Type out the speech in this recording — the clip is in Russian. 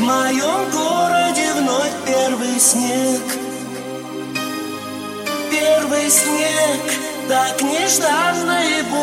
В моем городе вновь первый снег. Первый снег Так нежданно и будто